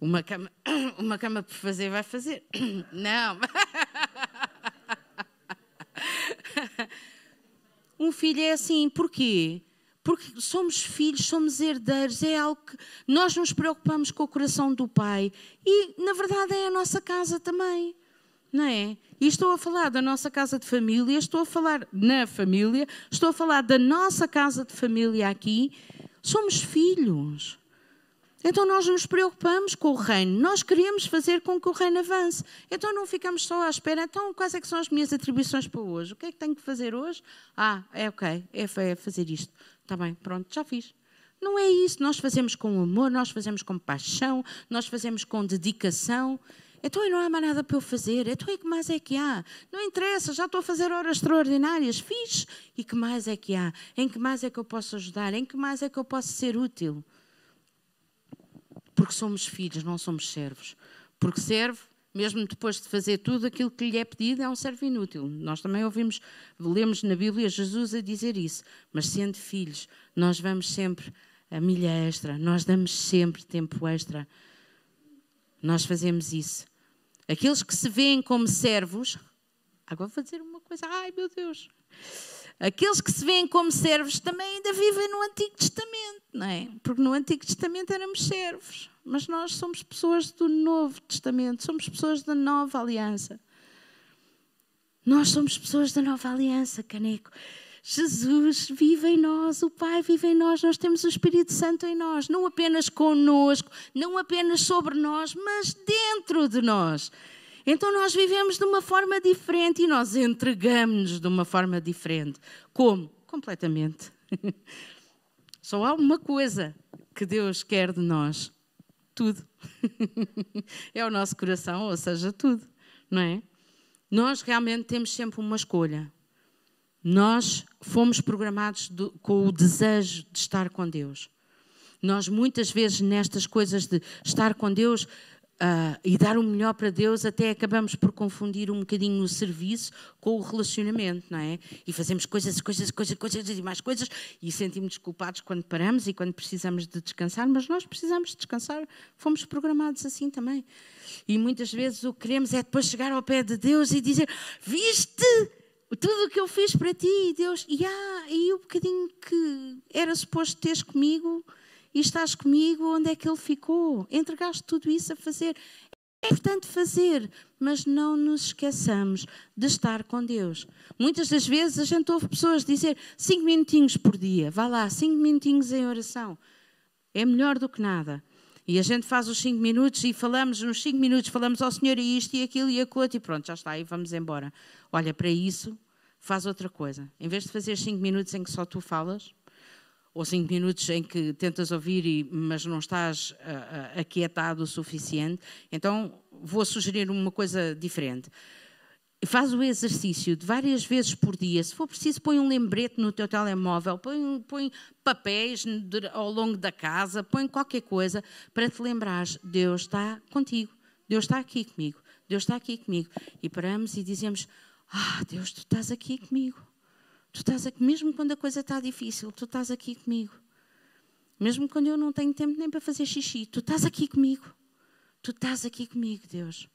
uma cama, uma cama por fazer, vai fazer. Não. Um filho é assim, porquê? Porque somos filhos, somos herdeiros, é algo que nós nos preocupamos com o coração do Pai e, na verdade, é a nossa casa também, não é? E estou a falar da nossa casa de família, estou a falar na família, estou a falar da nossa casa de família aqui. Somos filhos. Então nós nos preocupamos com o reino, nós queremos fazer com que o reino avance. Então não ficamos só à espera. Então quais é que são as minhas atribuições para hoje? O que é que tenho que fazer hoje? Ah, é ok, é, é fazer isto. Está bem, pronto, já fiz. Não é isso. Nós fazemos com amor, nós fazemos com paixão, nós fazemos com dedicação. Então não há mais nada para eu fazer. Então e que mais é que há? Não interessa, já estou a fazer horas extraordinárias. Fiz. E que mais é que há? Em que mais é que eu posso ajudar? Em que mais é que eu posso ser útil? Porque somos filhos, não somos servos. Porque servo, mesmo depois de fazer tudo aquilo que lhe é pedido, é um servo inútil. Nós também ouvimos, lemos na Bíblia Jesus a dizer isso. Mas sendo filhos, nós vamos sempre a milha extra, nós damos sempre tempo extra nós fazemos isso. Aqueles que se veem como servos, agora vou dizer uma coisa, ai meu Deus. Aqueles que se veem como servos também ainda vivem no Antigo Testamento, não é? Porque no Antigo Testamento éramos servos, mas nós somos pessoas do Novo Testamento, somos pessoas da Nova Aliança. Nós somos pessoas da Nova Aliança, Caneco. Jesus vive em nós, o Pai vive em nós, nós temos o Espírito Santo em nós, não apenas conosco, não apenas sobre nós, mas dentro de nós. Então nós vivemos de uma forma diferente e nós entregamos-nos de uma forma diferente. Como? Completamente. Só há uma coisa que Deus quer de nós: tudo. é o nosso coração, ou seja, tudo, não é? Nós realmente temos sempre uma escolha. Nós fomos programados do, com o desejo de estar com Deus. Nós, muitas vezes, nestas coisas de estar com Deus, Uh, e dar o melhor para Deus, até acabamos por confundir um bocadinho o serviço com o relacionamento, não é? E fazemos coisas, coisas, coisas, coisas e mais coisas e sentimos culpados quando paramos e quando precisamos de descansar, mas nós precisamos de descansar, fomos programados assim também. E muitas vezes o que queremos é depois chegar ao pé de Deus e dizer: Viste tudo o que eu fiz para ti, Deus, e, ah, e o bocadinho que era suposto teres comigo e estás comigo, onde é que ele ficou? Entregaste tudo isso a fazer. É importante fazer, mas não nos esqueçamos de estar com Deus. Muitas das vezes a gente ouve pessoas dizer cinco minutinhos por dia, vá lá, cinco minutinhos em oração. É melhor do que nada. E a gente faz os cinco minutos e falamos, nos cinco minutos falamos ao Senhor isto e aquilo e aquilo e pronto, já está, e vamos embora. Olha, para isso, faz outra coisa. Em vez de fazer cinco minutos em que só tu falas, ou cinco minutos em que tentas ouvir, e, mas não estás uh, aquietado o suficiente, então vou sugerir uma coisa diferente. Faz o exercício de várias vezes por dia. Se for preciso, põe um lembrete no teu telemóvel, põe, põe papéis ao longo da casa, põe qualquer coisa para te lembrares: Deus está contigo, Deus está aqui comigo, Deus está aqui comigo. E paramos e dizemos: Ah, Deus, tu estás aqui comigo. Tu estás aqui, mesmo quando a coisa está difícil, tu estás aqui comigo. Mesmo quando eu não tenho tempo nem para fazer xixi, tu estás aqui comigo. Tu estás aqui comigo, Deus.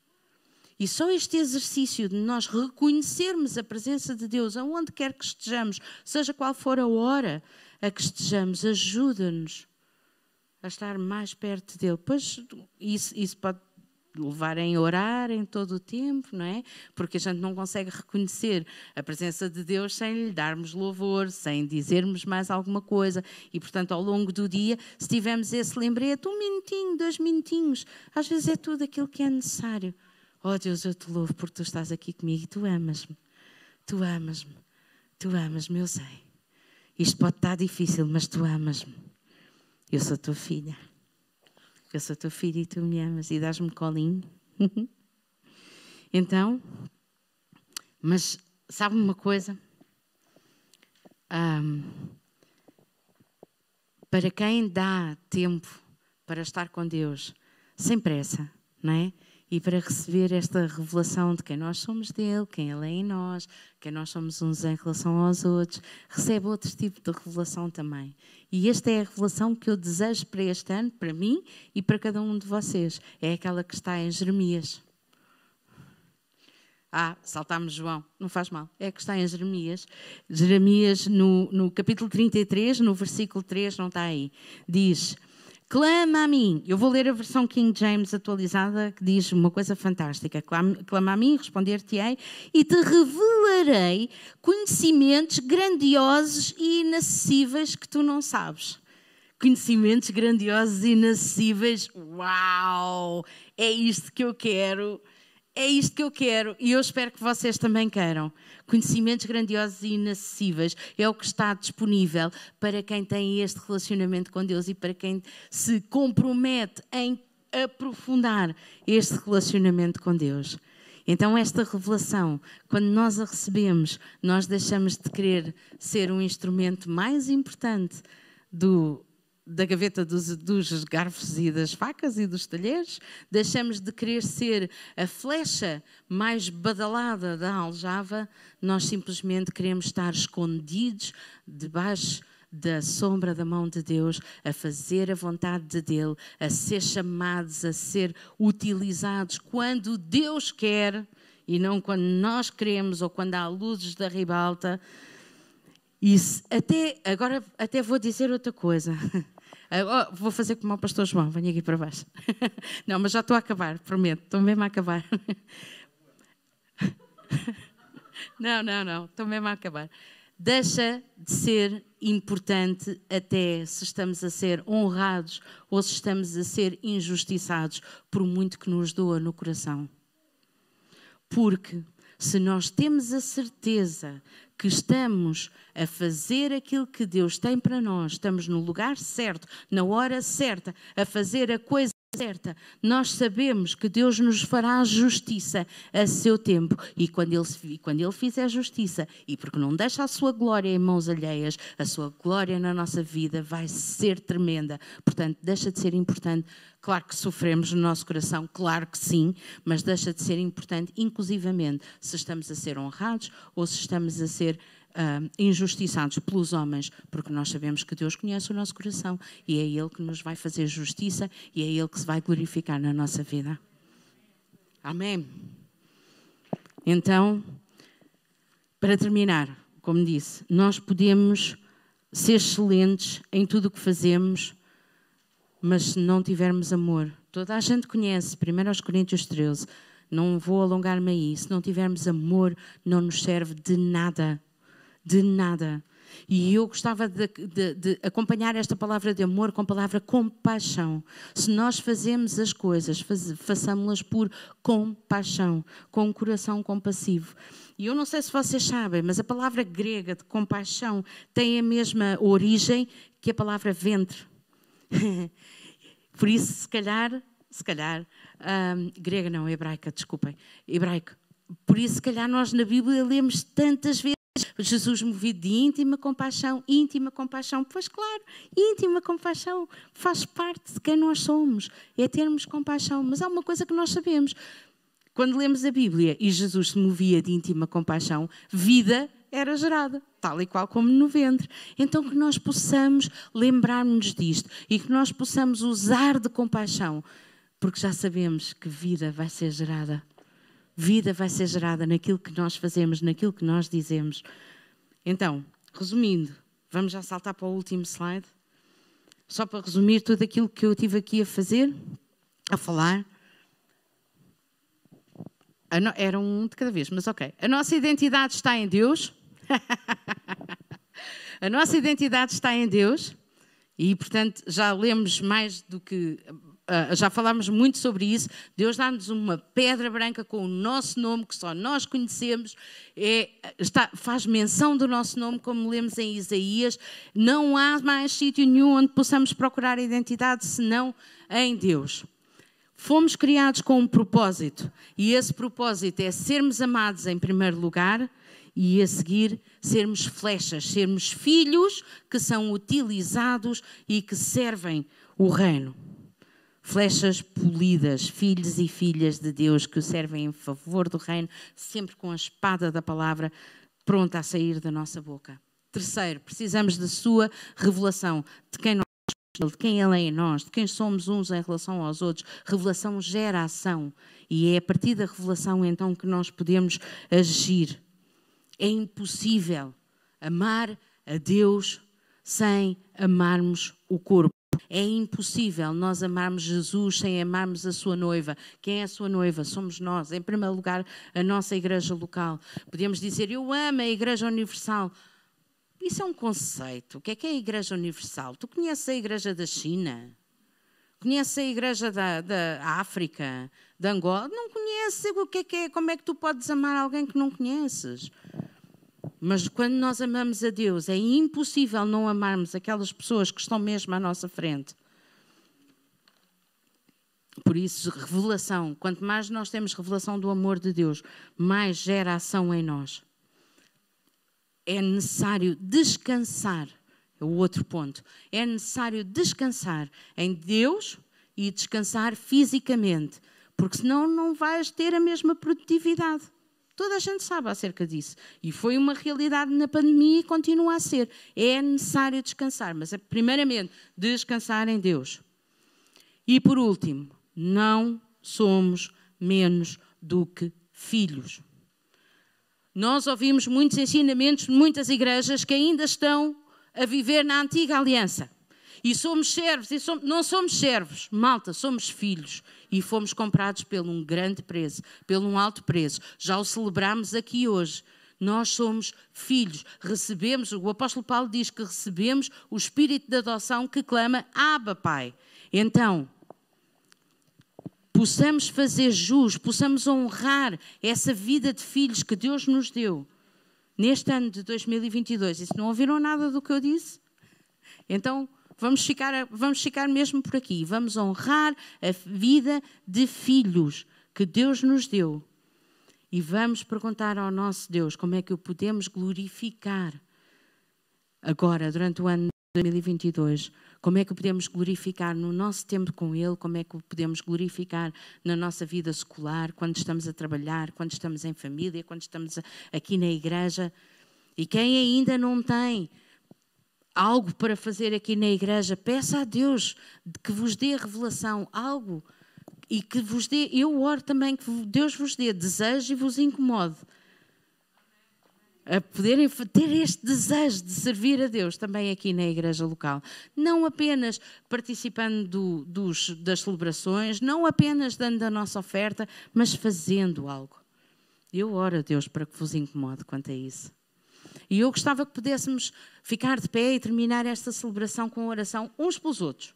E só este exercício de nós reconhecermos a presença de Deus aonde quer que estejamos, seja qual for a hora a que estejamos, ajuda-nos a estar mais perto dele. Pois isso, isso pode levarem a orar em todo o tempo, não é? Porque a gente não consegue reconhecer a presença de Deus sem lhe darmos louvor, sem dizermos mais alguma coisa. E, portanto, ao longo do dia, se tivermos esse lembrete, um minutinho, dois minutinhos, às vezes é tudo aquilo que é necessário. Oh Deus, eu te louvo porque tu estás aqui comigo e tu amas-me. Tu amas-me. Tu amas-me, eu sei. Isto pode estar difícil, mas tu amas-me. Eu sou tua filha eu sou teu filho e tu me amas e dás-me colinho. então, mas sabe uma coisa? Um, para quem dá tempo para estar com Deus, sem pressa, não é? E para receber esta revelação de quem nós somos dele, quem ele é em nós, quem nós somos uns em relação aos outros, recebe outro tipo de revelação também. E esta é a revelação que eu desejo para este ano, para mim e para cada um de vocês. É aquela que está em Jeremias. Ah, saltámos João, não faz mal. É que está em Jeremias. Jeremias, no, no capítulo 33, no versículo 3, não está aí. Diz clama a mim. Eu vou ler a versão King James atualizada que diz uma coisa fantástica: clama a mim, responder-te-ei e te revelarei conhecimentos grandiosos e inacessíveis que tu não sabes. Conhecimentos grandiosos e inacessíveis. Uau! É isto que eu quero. É isto que eu quero e eu espero que vocês também queiram. Conhecimentos grandiosos e inacessíveis é o que está disponível para quem tem este relacionamento com Deus e para quem se compromete em aprofundar este relacionamento com Deus. Então, esta revelação, quando nós a recebemos, nós deixamos de querer ser um instrumento mais importante do da gaveta dos, dos, garfos e das facas e dos talheres, deixamos de querer ser a flecha mais badalada da aljava, nós simplesmente queremos estar escondidos debaixo da sombra da mão de Deus, a fazer a vontade de Dele, a ser chamados, a ser utilizados quando Deus quer e não quando nós queremos ou quando há luzes da ribalta. E até, agora até vou dizer outra coisa. Vou fazer como o pastor João, venho aqui para baixo. Não, mas já estou a acabar, prometo, estou mesmo a acabar. Não, não, não, estou mesmo a acabar. deixa de ser importante até se estamos a ser honrados ou se estamos a ser injustiçados por muito que nos doa no coração. Porque se nós temos a certeza que estamos a fazer aquilo que Deus tem para nós, estamos no lugar certo, na hora certa, a fazer a coisa certa, nós sabemos que Deus nos fará justiça a seu tempo e quando ele, quando ele fizer justiça e porque não deixa a sua glória em mãos alheias, a sua glória na nossa vida vai ser tremenda. Portanto, deixa de ser importante. Claro que sofremos no nosso coração, claro que sim, mas deixa de ser importante, inclusivamente, se estamos a ser honrados ou se estamos a ser uh, injustiçados pelos homens, porque nós sabemos que Deus conhece o nosso coração e é Ele que nos vai fazer justiça e é Ele que se vai glorificar na nossa vida. Amém. Então, para terminar, como disse, nós podemos ser excelentes em tudo o que fazemos, mas se não tivermos amor, toda a gente conhece, 1 Coríntios 13, não vou alongar-me aí, se não tivermos amor, não nos serve de nada de nada. E eu gostava de, de, de, acompanhar esta palavra de amor com a palavra compaixão. Se nós fazemos as coisas, faz, façamos-las por compaixão, com um coração compassivo. E eu não sei se vocês sabem, mas a palavra grega de compaixão tem a mesma origem que a palavra ventre. por isso, se calhar, se calhar, hum, grega não, hebraica, desculpem, hebraico. Por isso, se calhar, nós na Bíblia lemos tantas vezes Jesus movido de íntima compaixão, íntima compaixão. Pois claro, íntima compaixão faz parte de quem nós somos, é termos compaixão. Mas há uma coisa que nós sabemos. Quando lemos a Bíblia e Jesus se movia de íntima compaixão, vida era gerada, tal e qual como no ventre. Então que nós possamos lembrar-nos disto e que nós possamos usar de compaixão, porque já sabemos que vida vai ser gerada vida vai ser gerada naquilo que nós fazemos, naquilo que nós dizemos. Então, resumindo, vamos já saltar para o último slide. Só para resumir tudo aquilo que eu tive aqui a fazer, a falar. A no... Era um de cada vez, mas ok. A nossa identidade está em Deus. a nossa identidade está em Deus. E, portanto, já lemos mais do que Uh, já falámos muito sobre isso. Deus dá-nos uma pedra branca com o nosso nome, que só nós conhecemos, é, está, faz menção do nosso nome, como lemos em Isaías. Não há mais sítio nenhum onde possamos procurar identidade senão em Deus. Fomos criados com um propósito, e esse propósito é sermos amados em primeiro lugar e a seguir sermos flechas, sermos filhos que são utilizados e que servem o reino flechas polidas, filhos e filhas de Deus que o servem em favor do reino, sempre com a espada da palavra pronta a sair da nossa boca. Terceiro, precisamos da sua revelação de quem nós de quem Ele é em nós, de quem somos uns em relação aos outros. Revelação gera ação. E é a partir da revelação então que nós podemos agir. É impossível amar a Deus sem amarmos o corpo. É impossível nós amarmos Jesus sem amarmos a sua noiva. Quem é a sua noiva? Somos nós. Em primeiro lugar, a nossa igreja local. Podemos dizer, eu amo a Igreja Universal. Isso é um conceito. O que é que é a Igreja Universal? Tu conheces a Igreja da China? Conheces a Igreja da, da África? Da Angola? Não conheces o que é que é? Como é que tu podes amar alguém que não conheces? Mas quando nós amamos a Deus, é impossível não amarmos aquelas pessoas que estão mesmo à nossa frente. Por isso, revelação. Quanto mais nós temos revelação do amor de Deus, mais gera ação em nós. É necessário descansar. É o outro ponto. É necessário descansar em Deus e descansar fisicamente, porque senão não vais ter a mesma produtividade. Toda a gente sabe acerca disso. E foi uma realidade na pandemia e continua a ser. É necessário descansar, mas é primeiramente descansar em Deus. E por último, não somos menos do que filhos. Nós ouvimos muitos ensinamentos de muitas igrejas que ainda estão a viver na antiga aliança. E somos servos, e somos, não somos servos, malta, somos filhos. E fomos comprados por um grande preço, pelo um alto preço. Já o celebramos aqui hoje. Nós somos filhos, recebemos, o apóstolo Paulo diz que recebemos o espírito de adoção que clama Abba, Pai. Então, possamos fazer jus, possamos honrar essa vida de filhos que Deus nos deu neste ano de 2022. E se não ouviram nada do que eu disse, então vamos ficar, vamos ficar mesmo por aqui. Vamos honrar a vida de filhos que Deus nos deu. E vamos perguntar ao nosso Deus como é que o podemos glorificar agora, durante o ano de 2022 como é que podemos glorificar no nosso tempo com Ele? Como é que podemos glorificar na nossa vida escolar, quando estamos a trabalhar, quando estamos em família, quando estamos aqui na igreja? E quem ainda não tem algo para fazer aqui na igreja, peça a Deus que vos dê revelação, algo e que vos dê, eu oro também que Deus vos dê desejo e vos incomode a poderem ter este desejo de servir a Deus também aqui na igreja local. Não apenas participando do, dos, das celebrações, não apenas dando a nossa oferta, mas fazendo algo. Eu oro a Deus para que vos incomode quanto a isso. E eu gostava que pudéssemos ficar de pé e terminar esta celebração com oração uns pelos outros.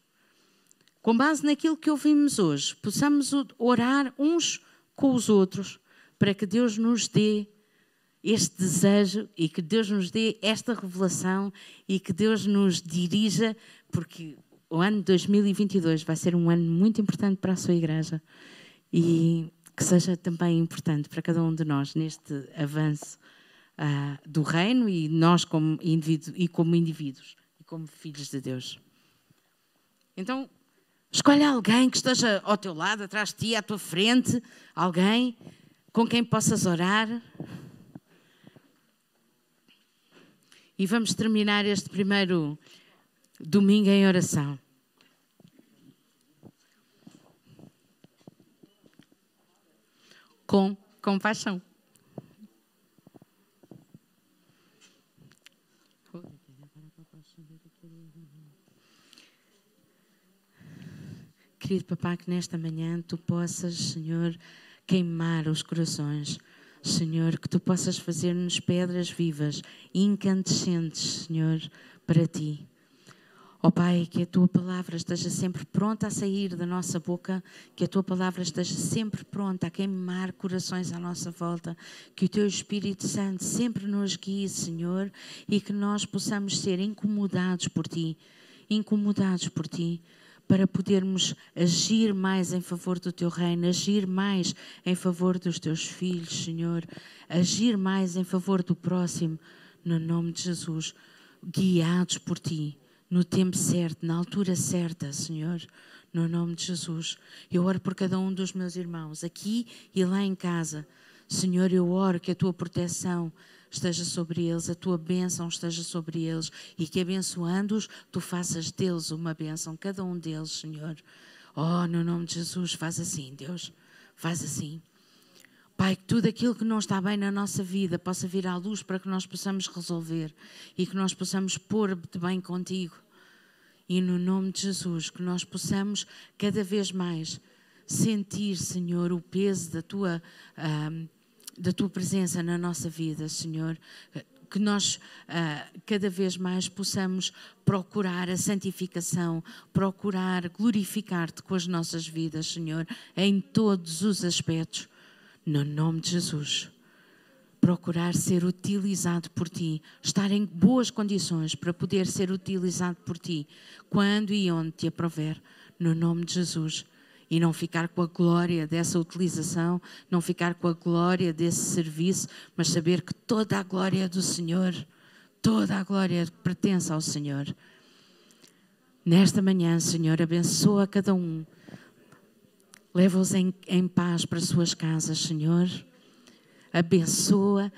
Com base naquilo que ouvimos hoje, possamos orar uns com os outros para que Deus nos dê este desejo e que Deus nos dê esta revelação e que Deus nos dirija, porque o ano 2022 vai ser um ano muito importante para a sua igreja e que seja também importante para cada um de nós neste avanço uh, do reino e nós como indivíduo, e como indivíduos e como filhos de Deus. Então, escolhe alguém que esteja ao teu lado, atrás de ti, à tua frente, alguém com quem possas orar. E vamos terminar este primeiro domingo em oração. Com compaixão. Querido Papá, que nesta manhã tu possas, Senhor, queimar os corações Senhor, que tu possas fazer-nos pedras vivas, incandescentes, Senhor, para ti. Ó oh, Pai, que a tua palavra esteja sempre pronta a sair da nossa boca, que a tua palavra esteja sempre pronta a queimar corações à nossa volta, que o teu Espírito Santo sempre nos guie, Senhor, e que nós possamos ser incomodados por ti, incomodados por ti para podermos agir mais em favor do teu reino, agir mais em favor dos teus filhos, Senhor, agir mais em favor do próximo, no nome de Jesus, guiados por ti, no tempo certo, na altura certa, Senhor, no nome de Jesus. Eu oro por cada um dos meus irmãos, aqui e lá em casa. Senhor, eu oro que a tua proteção esteja sobre eles, a tua bênção esteja sobre eles e que abençoando-os, tu faças deles uma bênção, cada um deles, Senhor. Oh, no nome de Jesus, faz assim, Deus, faz assim. Pai, que tudo aquilo que não está bem na nossa vida possa vir à luz para que nós possamos resolver e que nós possamos pôr de bem contigo. E no nome de Jesus, que nós possamos cada vez mais sentir, Senhor, o peso da tua. Uh, da tua presença na nossa vida, Senhor. Que nós uh, cada vez mais possamos procurar a santificação, procurar glorificar-te com as nossas vidas, Senhor, em todos os aspectos, no nome de Jesus. Procurar ser utilizado por ti, estar em boas condições para poder ser utilizado por ti, quando e onde te aprover, no nome de Jesus e não ficar com a glória dessa utilização, não ficar com a glória desse serviço, mas saber que toda a glória é do Senhor, toda a glória pertence ao Senhor. Nesta manhã, Senhor, abençoa cada um. Leva-os em, em paz para suas casas, Senhor. Abençoa,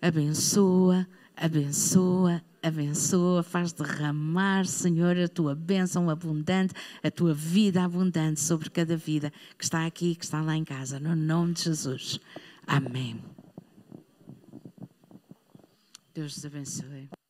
abençoa, abençoa, abençoa, faz derramar, Senhor, a tua bênção abundante, a tua vida abundante sobre cada vida que está aqui, que está lá em casa, no nome de Jesus. Amém. Deus te abençoe.